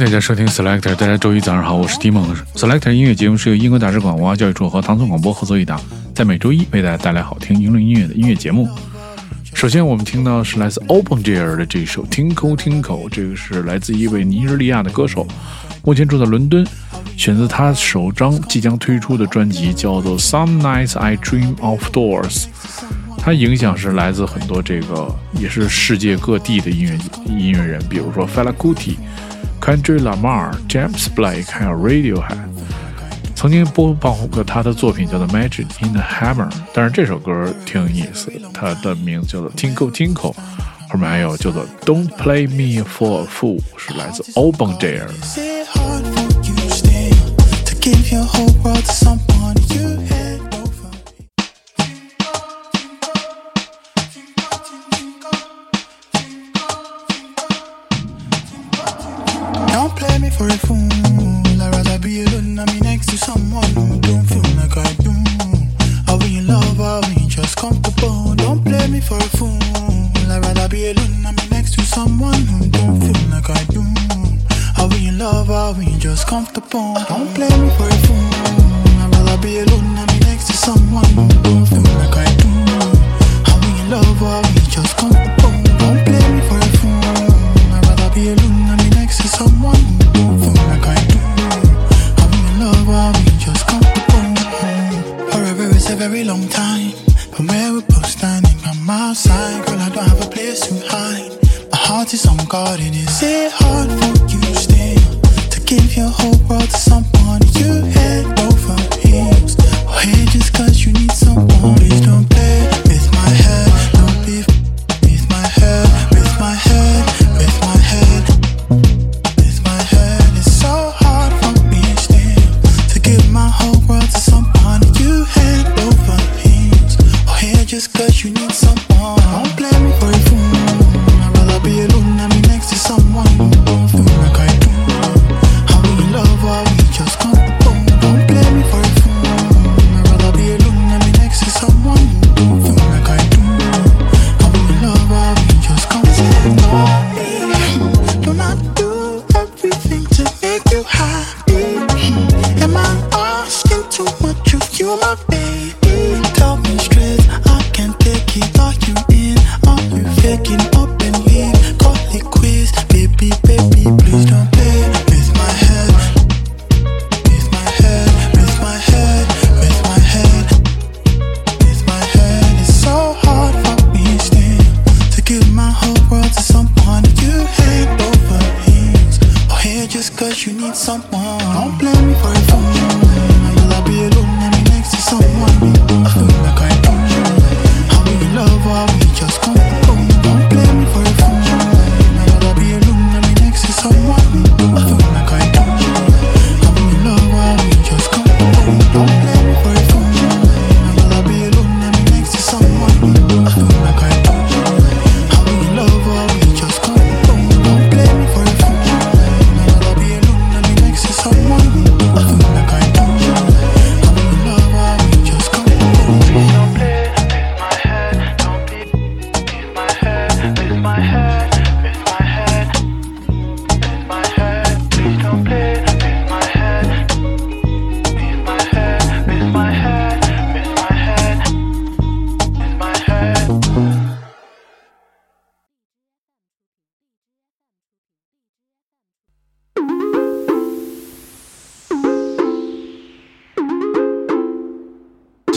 大家收听 Selector，大家周一早上好，我是 Dimon。Selector 音乐节目是由英国大使馆文化教育处和唐宋广播合作一档，在每周一为大家带来好听英伦音乐的音乐节目。首先，我们听到是来自 Open Jair 的这首 Tinkle Tinkle，这个是来自一位尼日利亚的歌手，目前住在伦敦，选择他首张即将推出的专辑，叫做 Some Nights I Dream of Doors。他影响是来自很多这个也是世界各地的音乐音乐人，比如说 Fela Kuti、Kendrick Lamar、James Blake，还有 Radiohead。曾经播放过他的作品叫做《Magic in the Hammer》，但是这首歌挺有意思，它的名字叫做《Tinkle Tinkle》，后面还有叫做《Don't Play Me for a Fool》，是来自 Open Dare。for Don't play me for a fool. I'd rather be alone than be next to someone don't feel like I do. Are we in love? Are we just? Don't play me for a fool. I'd rather be alone than be next to someone don't feel like I do. Are we in love? Are we just? Forever is a very long time. Where we're both standing, I'm outside. Girl, I don't have a place to hide. My heart is unguarded. Is it hard for you to give your whole world to someone you head over heels? Or hey, just cause you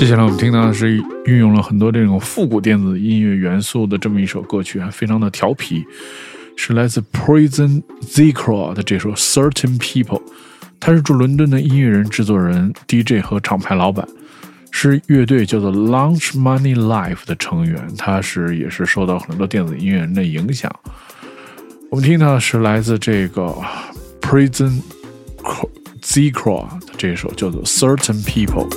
接下来我们听到的是运用了很多这种复古电子音乐元素的这么一首歌曲，还非常的调皮，是来自 Prison Zikro 的这首 Certain People。他是驻伦敦的音乐人、制作人、DJ 和厂牌老板，是乐队叫做 Launch Money Life 的成员。他是也是受到很多电子音乐人的影响。我们听到的是来自这个 Prison Zikro 的这首叫做 Certain People。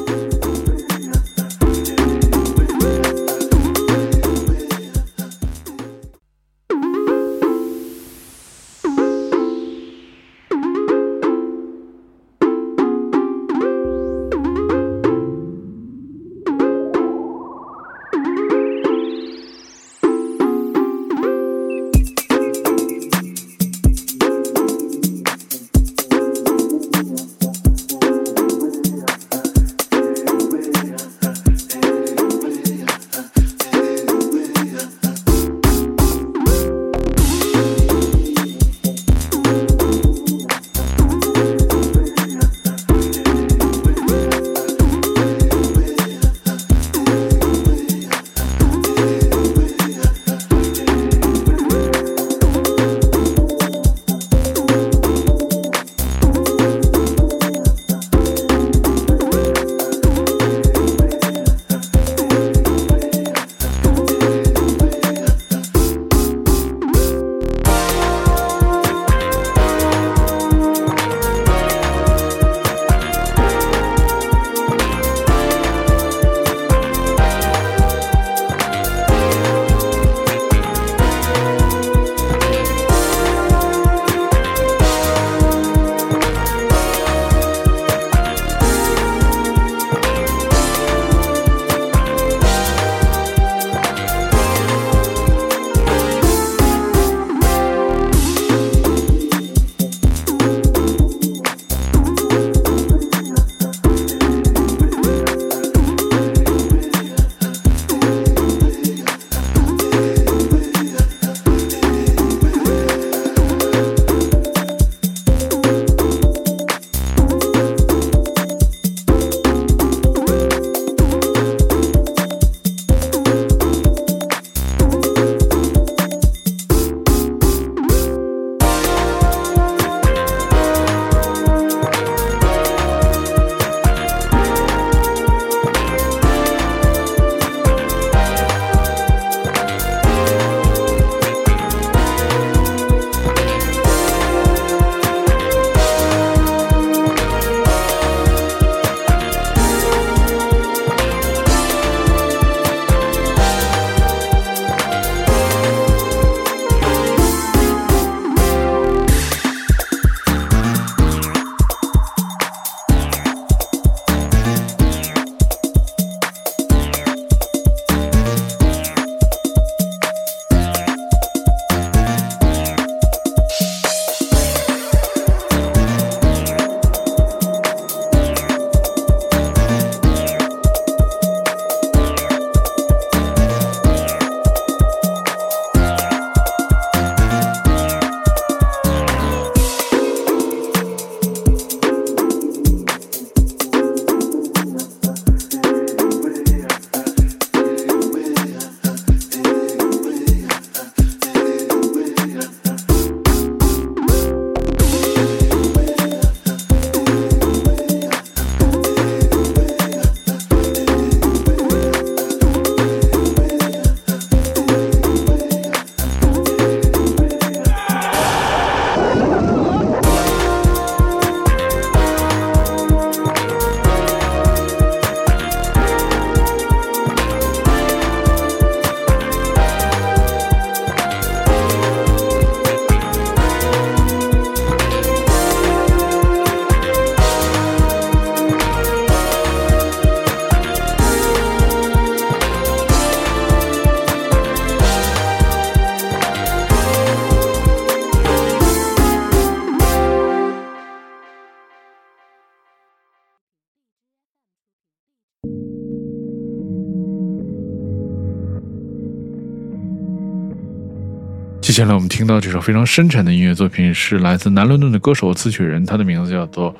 接下来我们听到这首非常深沉的音乐作品，是来自南伦敦的歌手词曲人，他的名字叫做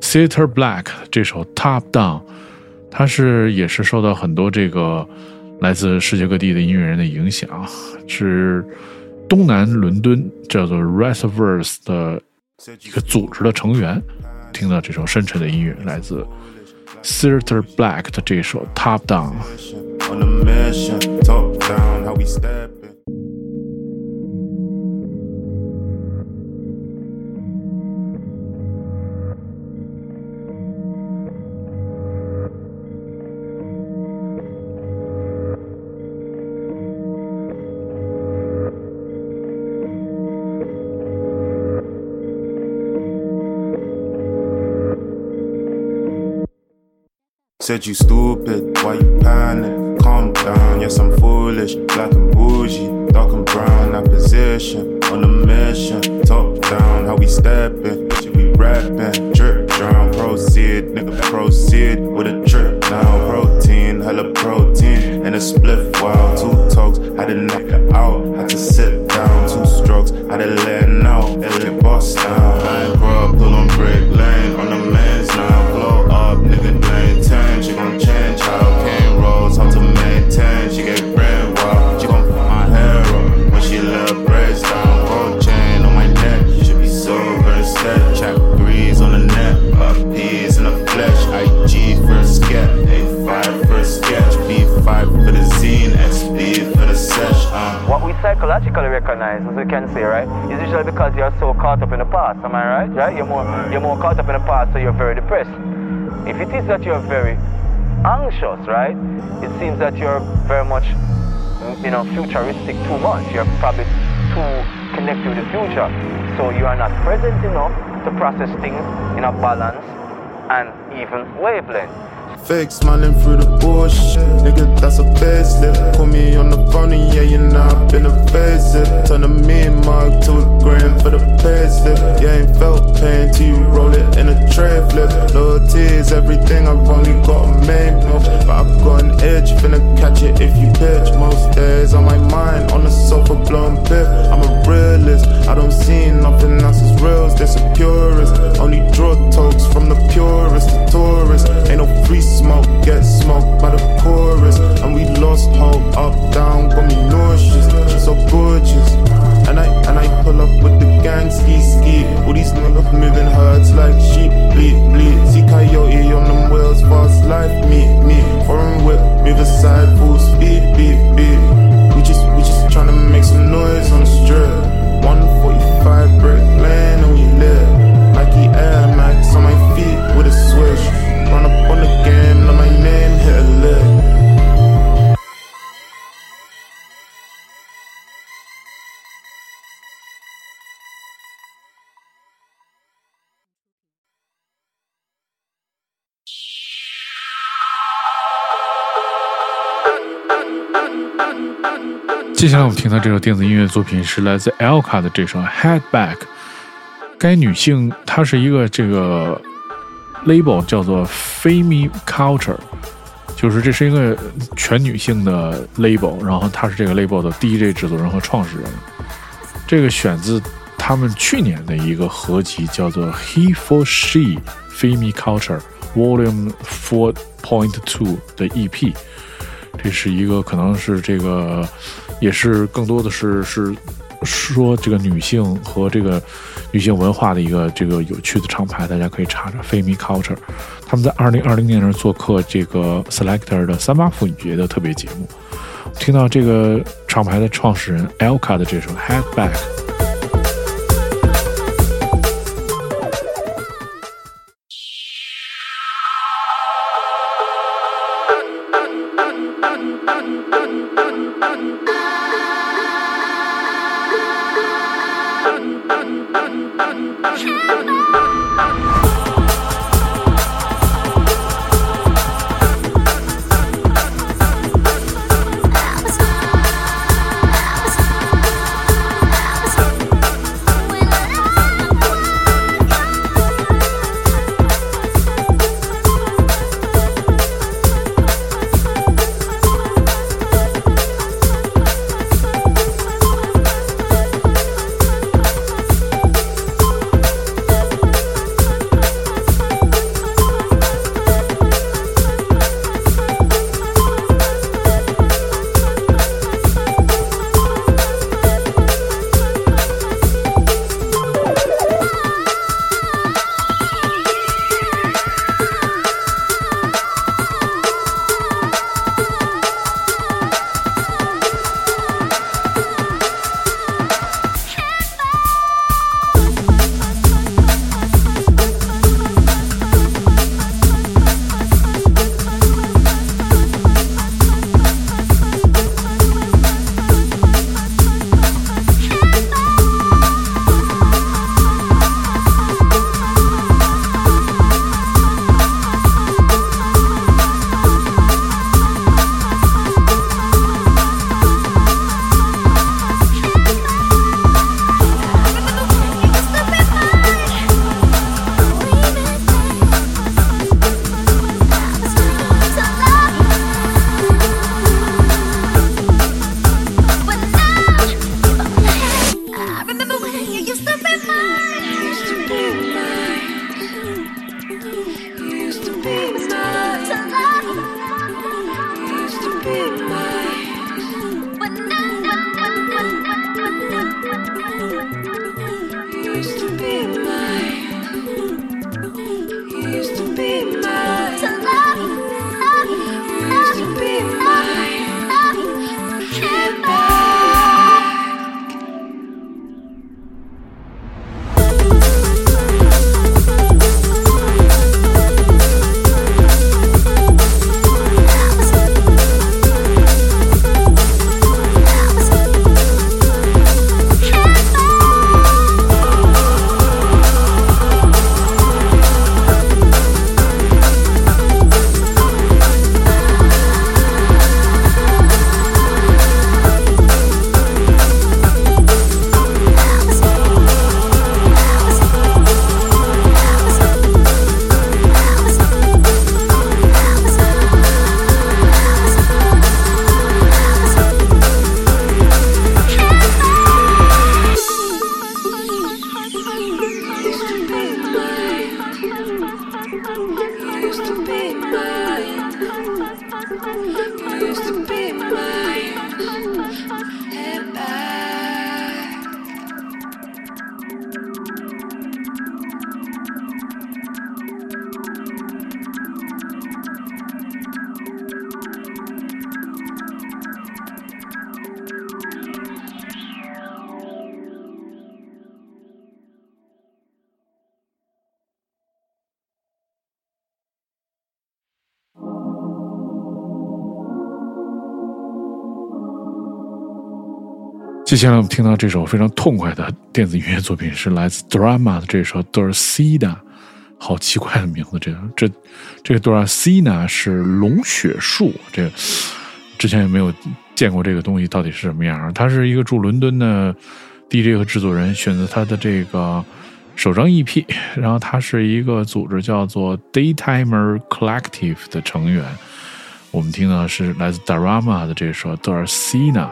Theater Black。这首 Top Down，他是也是受到很多这个来自世界各地的音乐人的影响，是东南伦敦叫做 Reservoirs 的一个组织的成员。听到这首深沉的音乐，来自 Theater Black 的这首 Top Down。Said you stupid, why you panic? Calm down, yes I'm foolish, black and bougie, dark and brown, that position on a mission, top down, how we steppin', shit we rapping, drip drown, proceed, nigga. Proceed with a drip now, protein, hella protein, and a split is usually because you're so caught up in the past. Am I right? Right? You're more you're more caught up in the past, so you're very depressed. If it is that you're very anxious, right, it seems that you're very much, mm, you know, futuristic too much. You're probably too connected with the future, so you are not present enough to process things in a balance and even wavelength. Fake smiling through the bullshit. Nigga, that's a facelift. Call me on the phone and yeah, you know I've been evasive. Turn a mean mug to a grand for the payslip. Yeah, ain't felt pain till you roll it in a tray flip. Loyalty is everything, I've only got a main milk. But I've got an edge, finna catch it if you pitch. Most days on my mind, on the sofa blowing pip. I'm a realist, I don't see nothing else as real as this a purist. Only draw talks from the purest to tourists. Ain't no free smoke, get smoked by the chorus. And we lost hope, up, down, got me nauseous. She's so gorgeous. And I and I pull up with the gang ski ski. All these niggas moving herds like sheep, bleed, bleed. 听到这首电子音乐作品是来自 Elka 的这首《Head Back》。该女性她是一个这个 label 叫做 Femi Culture，就是这是一个全女性的 label，然后她是这个 label 的 DJ 制作人和创始人。这个选自他们去年的一个合集，叫做《He for She Femi Culture Volume Four Point Two》的 EP。这是一个可能是这个，也是更多的是是说这个女性和这个女性文化的一个这个有趣的厂牌，大家可以查查 Femi Culture。他们在二零二零年的时候做客这个 Selector 的三八妇女节的特别节目，听到这个厂牌的创始人 Elka 的这首 Head Back。I'm 接下来我们听到这首非常痛快的电子音乐作品，是来自 Drama 的这首 Dorcina，好奇怪的名字，这个这这个 Dorcina 是龙血树，这个之前也没有见过这个东西到底是什么样。他是一个住伦敦的 DJ 和制作人，选择他的这个首张 EP，然后他是一个组织叫做 Daytimer Collective 的成员。我们听到是来自 Drama 的这首 Dorcina。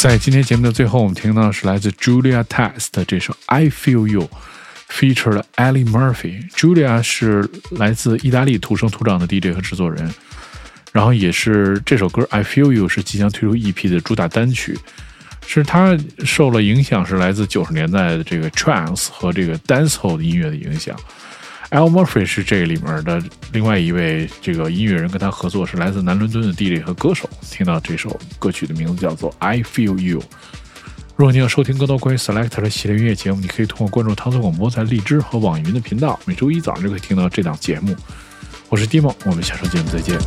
在今天节目的最后，我们听到的是来自 Julia Test 的这首《I Feel You》，featured 了 Ellie Murphy。Julia 是来自意大利土生土长的 DJ 和制作人，然后也是这首歌《I Feel You》是即将推出 EP 的主打单曲。是他受了影响，是来自九十年代的这个 trance 和这个 dancehall 的音乐的影响。Al Murphy 是这里面的另外一位这个音乐人，跟他合作是来自南伦敦的 DJ 和歌手。听到这首歌曲的名字叫做《I Feel You》。如果你要收听更多关于 Selector 的系列音乐节目，你可以通过关注唐宋广播在荔枝和网易云的频道，每周一早上就可以听到这档节目。我是 Dimo，我们下周节目再见。